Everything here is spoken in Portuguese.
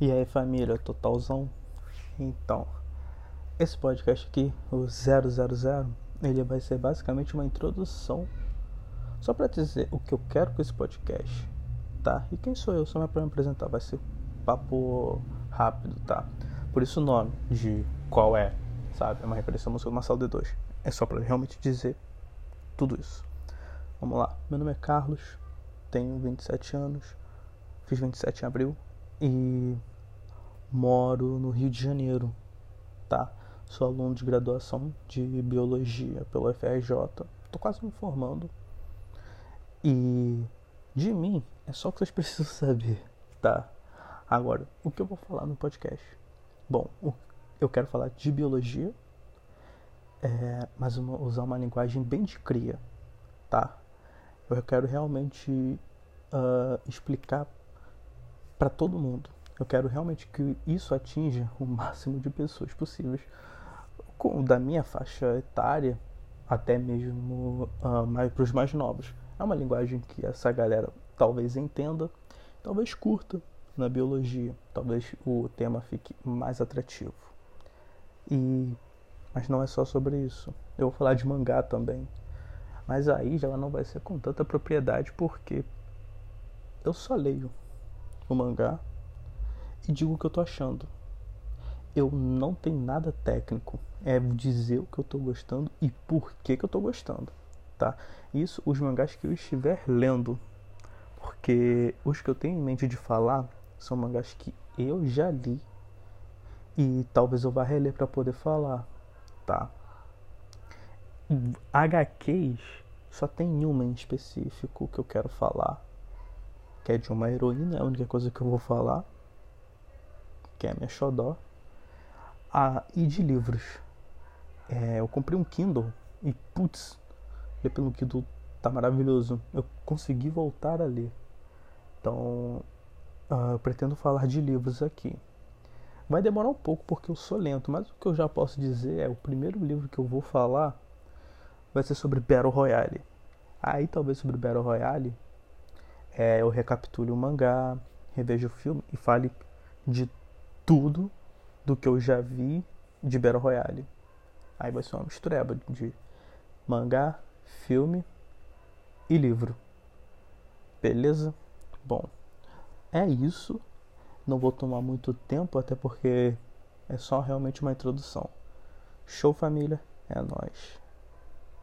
E aí família, totalzão? Então, esse podcast aqui, o 000, ele vai ser basicamente uma introdução só para dizer o que eu quero com esse podcast, tá? E quem sou eu, só para me apresentar, vai ser papo rápido, tá? Por isso o nome de qual é, sabe? É uma referência à música do Marcelo D2. É só para realmente dizer tudo isso. Vamos lá. Meu nome é Carlos, tenho 27 anos, fiz 27 em abril e moro no Rio de Janeiro, tá? Sou aluno de graduação de biologia pelo FRJ. Tô quase me formando. E de mim é só o que vocês precisam saber, tá? Agora, o que eu vou falar no podcast? Bom, eu quero falar de biologia, é, mas uma, usar uma linguagem bem de cria, tá? Eu quero realmente uh, explicar para todo mundo eu quero realmente que isso atinja o máximo de pessoas possíveis, com, da minha faixa etária até mesmo uh, para os mais novos. É uma linguagem que essa galera talvez entenda, talvez curta na biologia, talvez o tema fique mais atrativo. E mas não é só sobre isso. Eu vou falar de mangá também. Mas aí já não vai ser com tanta propriedade porque eu só leio o mangá e digo o que eu tô achando. Eu não tenho nada técnico, é dizer o que eu tô gostando e por que, que eu tô gostando, tá? Isso os mangás que eu estiver lendo, porque os que eu tenho em mente de falar são mangás que eu já li e talvez eu vá reler para poder falar, tá? HQs só tem uma em específico que eu quero falar, que é de uma heroína, é a única coisa que eu vou falar que é a minha xodó. Ah, e de livros. É, eu comprei um Kindle e, putz, pelo Kindle tá maravilhoso. Eu consegui voltar a ler. Então, uh, eu pretendo falar de livros aqui. Vai demorar um pouco porque eu sou lento, mas o que eu já posso dizer é o primeiro livro que eu vou falar vai ser sobre Battle Royale. Aí talvez sobre Battle Royale é, eu recapitule o mangá, reveja o filme e fale de tudo do que eu já vi de Battle Royale. Aí vai ser uma mistureba de mangá, filme e livro. Beleza? Bom, é isso. Não vou tomar muito tempo, até porque é só realmente uma introdução. Show família, é nós.